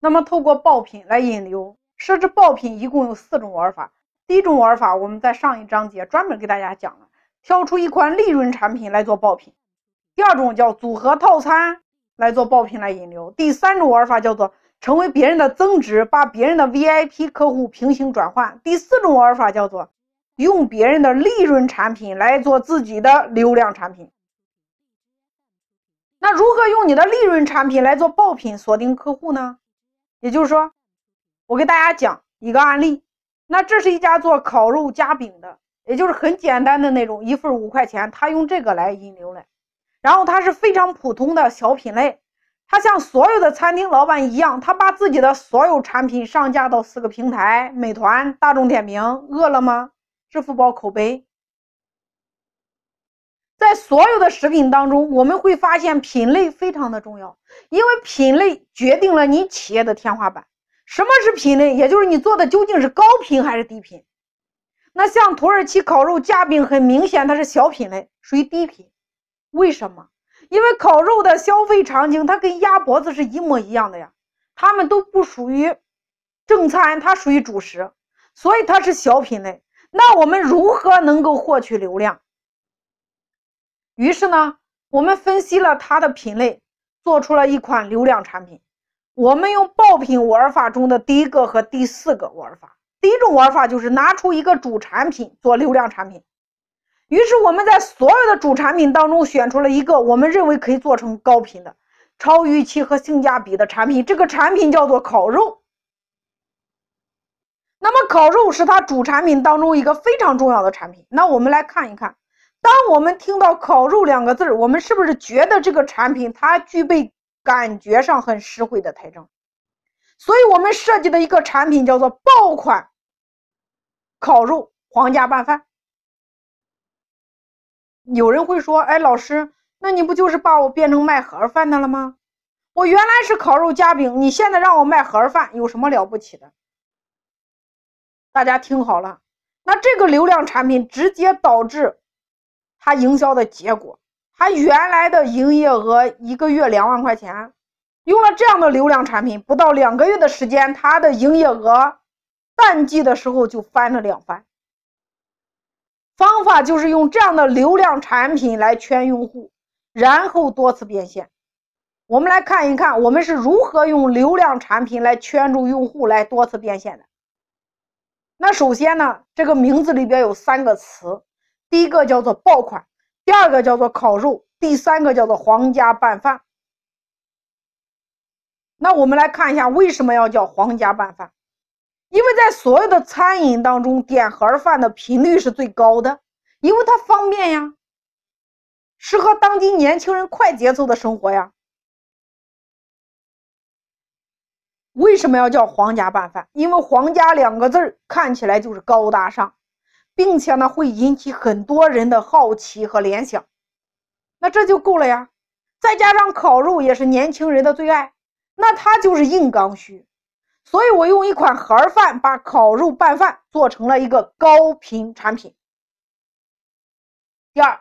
那么透过爆品来引流，设置爆品一共有四种玩法。第一种玩法，我们在上一章节专门给大家讲了，挑出一款利润产品来做爆品。第二种叫组合套餐来做爆品来引流。第三种玩法叫做成为别人的增值，把别人的 VIP 客户平行转换。第四种玩法叫做用别人的利润产品来做自己的流量产品。那如何用你的利润产品来做爆品锁定客户呢？也就是说，我给大家讲一个案例。那这是一家做烤肉夹饼的，也就是很简单的那种，一份五块钱，他用这个来引流来。然后它是非常普通的小品类，他像所有的餐厅老板一样，他把自己的所有产品上架到四个平台：美团、大众点评、饿了么、支付宝口碑。在所有的食品当中，我们会发现品类非常的重要，因为品类决定了你企业的天花板。什么是品类？也就是你做的究竟是高频还是低频？那像土耳其烤肉夹饼，很明显它是小品类，属于低频。为什么？因为烤肉的消费场景它跟鸭脖子是一模一样的呀，它们都不属于正餐，它属于主食，所以它是小品类。那我们如何能够获取流量？于是呢，我们分析了它的品类，做出了一款流量产品。我们用爆品玩法中的第一个和第四个玩法。第一种玩法就是拿出一个主产品做流量产品。于是我们在所有的主产品当中选出了一个我们认为可以做成高频的、超预期和性价比的产品。这个产品叫做烤肉。那么烤肉是它主产品当中一个非常重要的产品。那我们来看一看。当我们听到“烤肉”两个字儿，我们是不是觉得这个产品它具备感觉上很实惠的特征？所以我们设计的一个产品叫做爆款烤肉皇家拌饭。有人会说：“哎，老师，那你不就是把我变成卖盒饭的了吗？我原来是烤肉夹饼，你现在让我卖盒饭，有什么了不起的？”大家听好了，那这个流量产品直接导致。他营销的结果，他原来的营业额一个月两万块钱，用了这样的流量产品，不到两个月的时间，他的营业额淡季的时候就翻了两番。方法就是用这样的流量产品来圈用户，然后多次变现。我们来看一看，我们是如何用流量产品来圈住用户，来多次变现的。那首先呢，这个名字里边有三个词。第一个叫做爆款，第二个叫做烤肉，第三个叫做皇家拌饭。那我们来看一下为什么要叫皇家拌饭？因为在所有的餐饮当中，点盒饭的频率是最高的，因为它方便呀，适合当今年轻人快节奏的生活呀。为什么要叫皇家拌饭？因为“皇家”两个字儿看起来就是高大上。并且呢，会引起很多人的好奇和联想，那这就够了呀。再加上烤肉也是年轻人的最爱，那它就是硬刚需。所以我用一款盒饭把烤肉拌饭做成了一个高频产品。第二，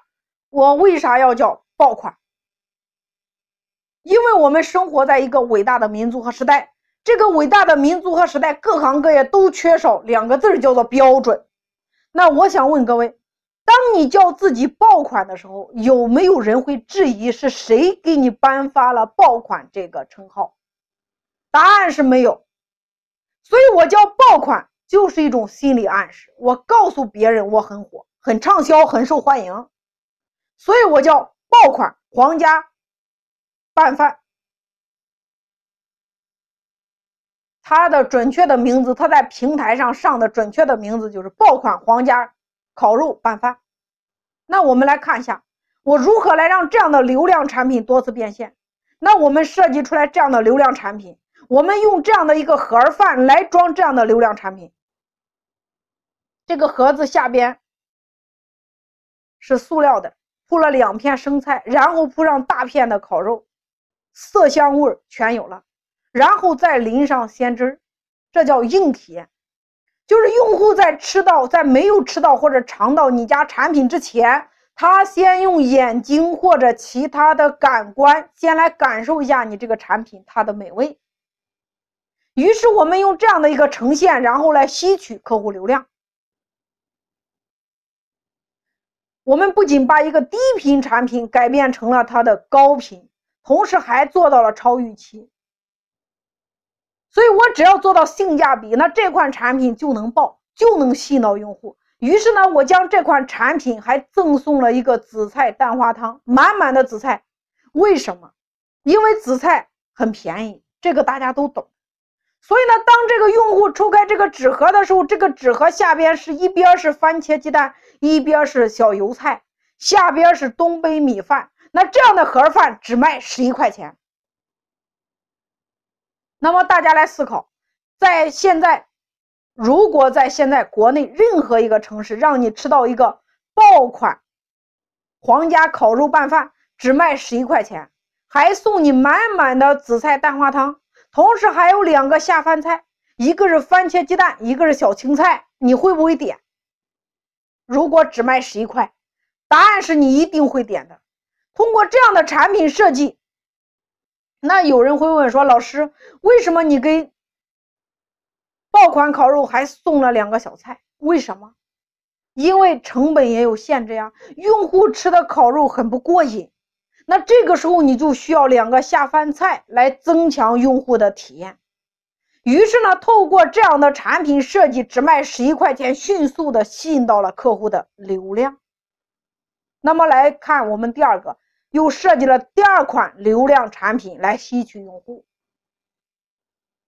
我为啥要叫爆款？因为我们生活在一个伟大的民族和时代，这个伟大的民族和时代，各行各业都缺少两个字，叫做标准。那我想问各位，当你叫自己爆款的时候，有没有人会质疑是谁给你颁发了爆款这个称号？答案是没有。所以我叫爆款就是一种心理暗示，我告诉别人我很火、很畅销、很受欢迎，所以我叫爆款皇家拌饭。它的准确的名字，它在平台上上的准确的名字就是爆款皇家烤肉拌饭。那我们来看一下，我如何来让这样的流量产品多次变现。那我们设计出来这样的流量产品，我们用这样的一个盒饭来装这样的流量产品。这个盒子下边是塑料的，铺了两片生菜，然后铺上大片的烤肉，色香味全有了。然后再淋上鲜汁儿，这叫硬体验。就是用户在吃到、在没有吃到或者尝到你家产品之前，他先用眼睛或者其他的感官先来感受一下你这个产品它的美味。于是我们用这样的一个呈现，然后来吸取客户流量。我们不仅把一个低频产品改变成了它的高频，同时还做到了超预期。所以我只要做到性价比，那这款产品就能爆，就能吸引到用户。于是呢，我将这款产品还赠送了一个紫菜蛋花汤，满满的紫菜。为什么？因为紫菜很便宜，这个大家都懂。所以呢，当这个用户抽开这个纸盒的时候，这个纸盒下边是一边是番茄鸡蛋，一边是小油菜，下边是东北米饭。那这样的盒饭只卖十一块钱。那么大家来思考，在现在，如果在现在国内任何一个城市让你吃到一个爆款皇家烤肉拌饭，只卖十一块钱，还送你满满的紫菜蛋花汤，同时还有两个下饭菜，一个是番茄鸡蛋，一个是小青菜，你会不会点？如果只卖十一块，答案是你一定会点的。通过这样的产品设计。那有人会问说：“老师，为什么你给爆款烤肉还送了两个小菜？为什么？因为成本也有限制呀。用户吃的烤肉很不过瘾，那这个时候你就需要两个下饭菜来增强用户的体验。于是呢，透过这样的产品设计，只卖十一块钱，迅速的吸引到了客户的流量。那么来看我们第二个。又设计了第二款流量产品来吸取用户。